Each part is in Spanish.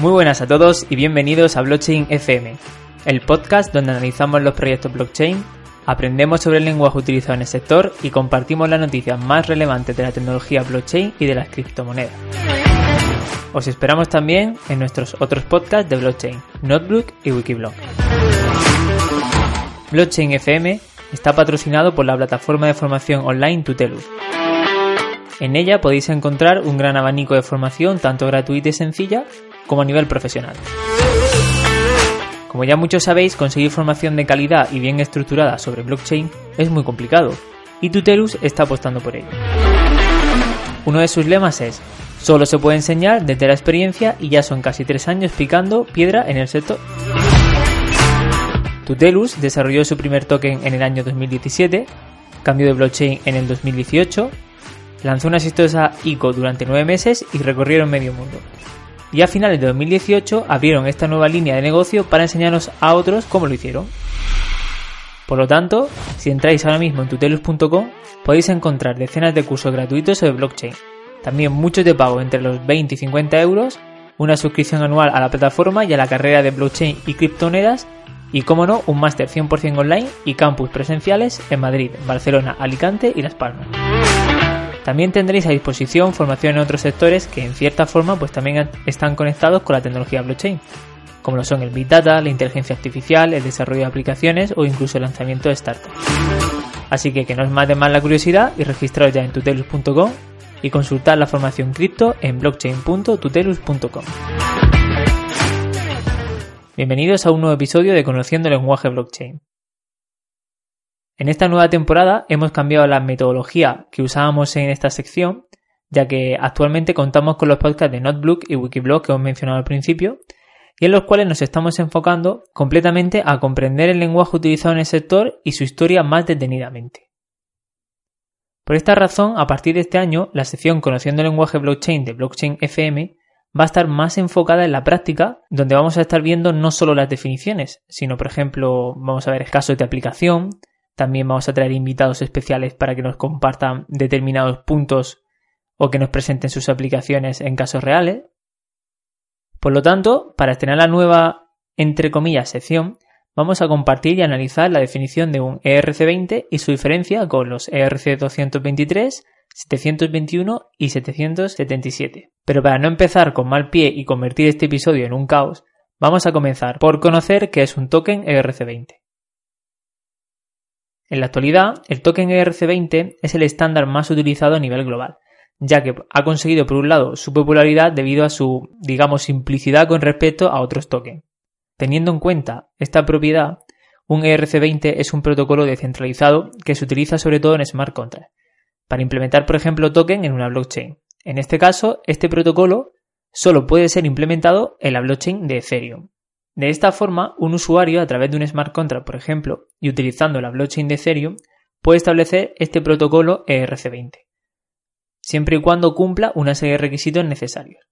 Muy buenas a todos y bienvenidos a Blockchain FM, el podcast donde analizamos los proyectos blockchain, aprendemos sobre el lenguaje utilizado en el sector y compartimos las noticias más relevantes de la tecnología blockchain y de las criptomonedas. Os esperamos también en nuestros otros podcasts de blockchain, Notebook y Wikiblog. Blockchain FM está patrocinado por la plataforma de formación online Tutelus. En ella podéis encontrar un gran abanico de formación tanto gratuita y sencilla como a nivel profesional. Como ya muchos sabéis, conseguir formación de calidad y bien estructurada sobre blockchain es muy complicado, y Tutelus está apostando por ello. Uno de sus lemas es, solo se puede enseñar desde la experiencia y ya son casi tres años picando piedra en el sector. Tutelus desarrolló su primer token en el año 2017, cambió de blockchain en el 2018, lanzó una exitosa ICO durante nueve meses y recorrieron medio mundo y a finales de 2018 abrieron esta nueva línea de negocio para enseñarnos a otros cómo lo hicieron. Por lo tanto, si entráis ahora mismo en tutelus.com podéis encontrar decenas de cursos gratuitos sobre blockchain, también muchos de pago entre los 20 y 50 euros, una suscripción anual a la plataforma y a la carrera de blockchain y criptomonedas y, como no, un máster 100% online y campus presenciales en Madrid, Barcelona, Alicante y Las Palmas. También tendréis a disposición formación en otros sectores que en cierta forma pues también están conectados con la tecnología blockchain, como lo son el Big Data, la inteligencia artificial, el desarrollo de aplicaciones o incluso el lanzamiento de startups. Así que que no os mate más la curiosidad y registraros ya en tutelus.com y consultar la formación cripto en blockchain.tutelus.com. Bienvenidos a un nuevo episodio de Conociendo el lenguaje blockchain. En esta nueva temporada hemos cambiado la metodología que usábamos en esta sección, ya que actualmente contamos con los podcasts de Notebook y Wikiblog que hemos mencionado al principio, y en los cuales nos estamos enfocando completamente a comprender el lenguaje utilizado en el sector y su historia más detenidamente. Por esta razón, a partir de este año, la sección Conociendo el lenguaje blockchain de Blockchain FM va a estar más enfocada en la práctica, donde vamos a estar viendo no solo las definiciones, sino, por ejemplo, vamos a ver casos de aplicación, también vamos a traer invitados especiales para que nos compartan determinados puntos o que nos presenten sus aplicaciones en casos reales. Por lo tanto, para estrenar la nueva, entre comillas, sección, vamos a compartir y analizar la definición de un ERC20 y su diferencia con los ERC223, 721 y 777. Pero para no empezar con mal pie y convertir este episodio en un caos, vamos a comenzar por conocer qué es un token ERC20. En la actualidad, el token ERC20 es el estándar más utilizado a nivel global, ya que ha conseguido por un lado su popularidad debido a su, digamos, simplicidad con respecto a otros tokens. Teniendo en cuenta esta propiedad, un ERC20 es un protocolo descentralizado que se utiliza sobre todo en smart contracts, para implementar, por ejemplo, token en una blockchain. En este caso, este protocolo solo puede ser implementado en la blockchain de Ethereum. De esta forma, un usuario a través de un smart contract, por ejemplo, y utilizando la blockchain de Ethereum, puede establecer este protocolo ERC20, siempre y cuando cumpla una serie de requisitos necesarios.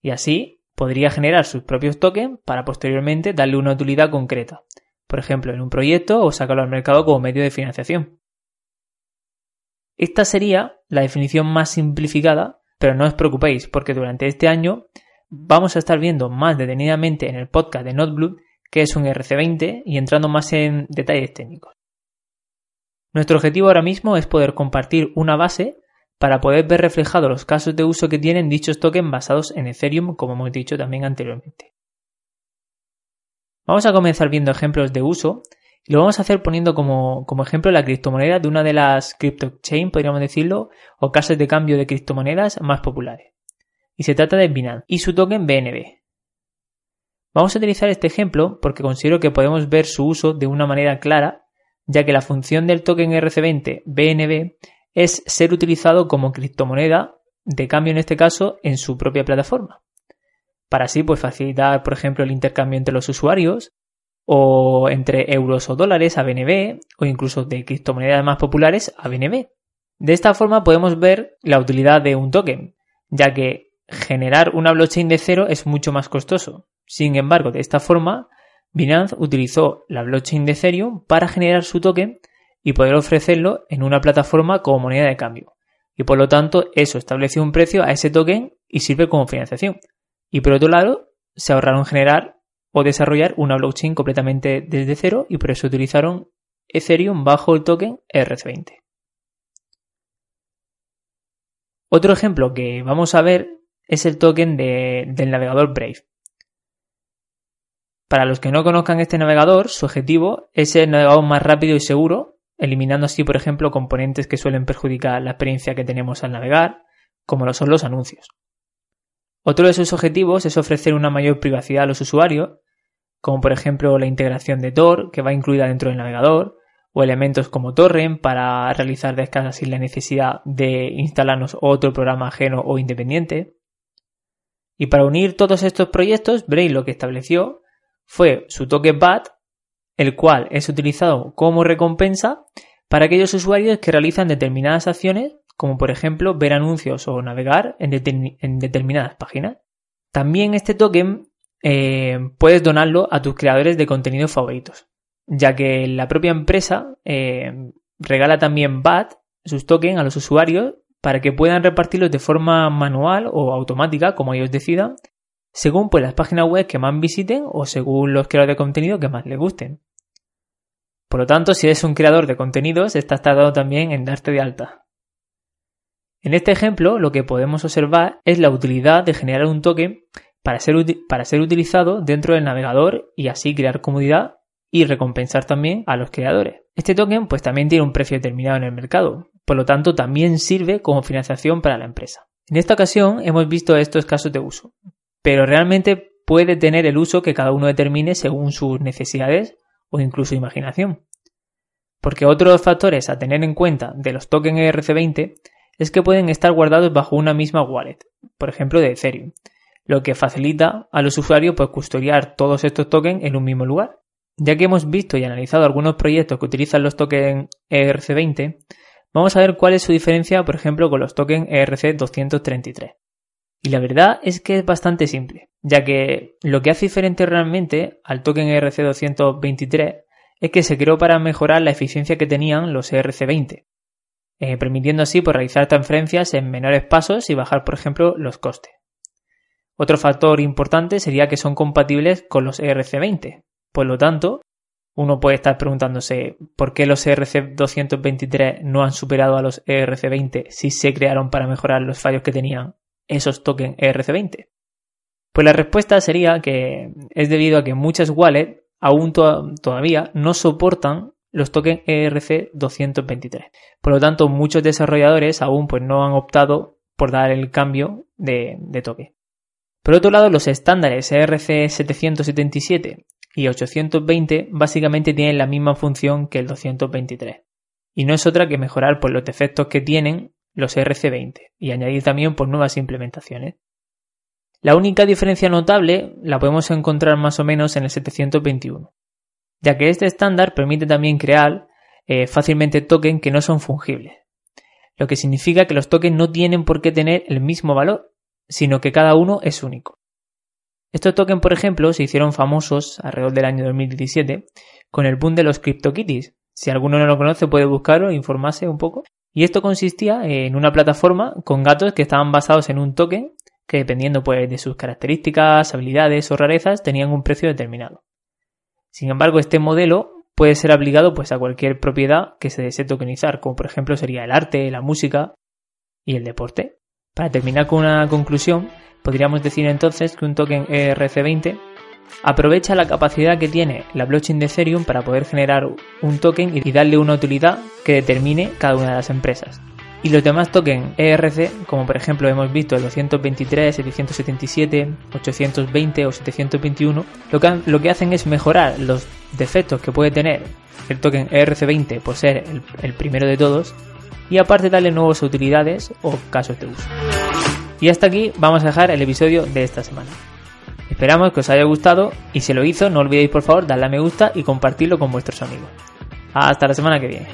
Y así podría generar sus propios tokens para posteriormente darle una utilidad concreta, por ejemplo, en un proyecto o sacarlo al mercado como medio de financiación. Esta sería la definición más simplificada, pero no os preocupéis porque durante este año vamos a estar viendo más detenidamente en el podcast de NotBlue que es un RC20 y entrando más en detalles técnicos. Nuestro objetivo ahora mismo es poder compartir una base para poder ver reflejados los casos de uso que tienen dichos tokens basados en Ethereum, como hemos dicho también anteriormente. Vamos a comenzar viendo ejemplos de uso y lo vamos a hacer poniendo como, ejemplo la criptomoneda de una de las cryptochain, podríamos decirlo, o casas de cambio de criptomonedas más populares y se trata de Binance y su token BNB. Vamos a utilizar este ejemplo porque considero que podemos ver su uso de una manera clara, ya que la función del token RC20 BNB es ser utilizado como criptomoneda de cambio en este caso en su propia plataforma. Para así pues facilitar, por ejemplo, el intercambio entre los usuarios o entre euros o dólares a BNB o incluso de criptomonedas más populares a BNB. De esta forma podemos ver la utilidad de un token, ya que generar una blockchain de cero es mucho más costoso. Sin embargo, de esta forma, Binance utilizó la blockchain de Ethereum para generar su token y poder ofrecerlo en una plataforma como moneda de cambio. Y por lo tanto, eso estableció un precio a ese token y sirve como financiación. Y por otro lado, se ahorraron generar o desarrollar una blockchain completamente desde cero y por eso utilizaron Ethereum bajo el token ERC20. Otro ejemplo que vamos a ver es el token del navegador Brave. Para los que no conozcan este navegador, su objetivo es ser el navegador más rápido y seguro, eliminando así, por ejemplo, componentes que suelen perjudicar la experiencia que tenemos al navegar, como lo son los anuncios. Otro de sus objetivos es ofrecer una mayor privacidad a los usuarios, como por ejemplo la integración de Tor, que va incluida dentro del navegador, o elementos como Torrent para realizar descargas sin la necesidad de instalarnos otro programa ajeno o independiente. Y para unir todos estos proyectos, Braille lo que estableció fue su token BAT, el cual es utilizado como recompensa para aquellos usuarios que realizan determinadas acciones, como por ejemplo ver anuncios o navegar en, determinadas páginas. También este token eh, puedes donarlo a tus creadores de contenido favoritos, ya que la propia empresa eh, regala también BAT, sus tokens, a los usuarios para que puedan repartirlos de forma manual o automática, como ellos decidan, según pues las páginas web que más visiten o según los creadores de contenido que más les gusten. Por lo tanto, si eres un creador de contenidos, estás tardado también en darte de alta. En este ejemplo, lo que podemos observar es la utilidad de generar un token para ser, para ser utilizado dentro del navegador y así crear comodidad y recompensar también a los creadores. Este token pues también tiene un precio determinado en el mercado, por lo tanto también sirve como financiación para la empresa. En esta ocasión hemos visto estos casos de uso, pero realmente puede tener el uso que cada uno determine según sus necesidades o incluso imaginación. Porque otros factores a tener en cuenta de los tokens ERC20 es que pueden estar guardados bajo una misma wallet, por ejemplo de Ethereum, lo que facilita a los usuarios pues, custodiar todos estos tokens en un mismo lugar. Ya que hemos visto y analizado algunos proyectos que utilizan los tokens ERC20, vamos a ver cuál es su diferencia, por ejemplo, con los tokens ERC233. Y la verdad es que es bastante simple, ya que lo que hace diferente realmente al token ERC223 es que se creó para mejorar la eficiencia que tenían los ERC20, eh, permitiendo así pues, realizar transferencias en menores pasos y bajar, por ejemplo, los costes. Otro factor importante sería que son compatibles con los ERC20. Por lo tanto, uno puede estar preguntándose por qué los ERC223 no han superado a los ERC20 si se crearon para mejorar los fallos que tenían esos tokens ERC20? Pues la respuesta sería que es debido a que muchas wallets aún todavía no soportan los tokens ERC223. Por lo tanto, muchos desarrolladores aún pues, no han optado por dar el cambio de, de toque. Por otro lado, los estándares ERC777 y 820 básicamente tienen la misma función que el 223. Y no es otra que mejorar pues, los defectos que tienen los RC20 y añadir también por nuevas implementaciones. La única diferencia notable la podemos encontrar más o menos en el 721, ya que este estándar permite también crear eh, fácilmente tokens que no son fungibles, lo que significa que los tokens no tienen por qué tener el mismo valor, sino que cada uno es único. Estos tokens, por ejemplo, se hicieron famosos alrededor del año 2017 con el boom de los CryptoKitties. Si alguno no lo conoce puede buscarlo e informarse un poco. Y esto consistía en una plataforma con gatos que estaban basados en un token que dependiendo pues, de sus características, habilidades o rarezas tenían un precio determinado. Sin embargo, este modelo puede ser aplicado pues, a cualquier propiedad que se desee tokenizar, como por ejemplo sería el arte, la música y el deporte. Para terminar con una conclusión, podríamos decir entonces que un token ERC20 aprovecha la capacidad que tiene la blockchain de Ethereum para poder generar un token y darle una utilidad que determine cada una de las empresas. Y los demás tokens ERC, como por ejemplo hemos visto el 223, 777, 820 o 721, lo que, lo que hacen es mejorar los defectos que puede tener el token ERC20 por ser el, el primero de todos y aparte darle nuevas utilidades o casos de uso. Y hasta aquí vamos a dejar el episodio de esta semana. Esperamos que os haya gustado y si lo hizo no olvidéis por favor darle a me gusta y compartirlo con vuestros amigos. Hasta la semana que viene.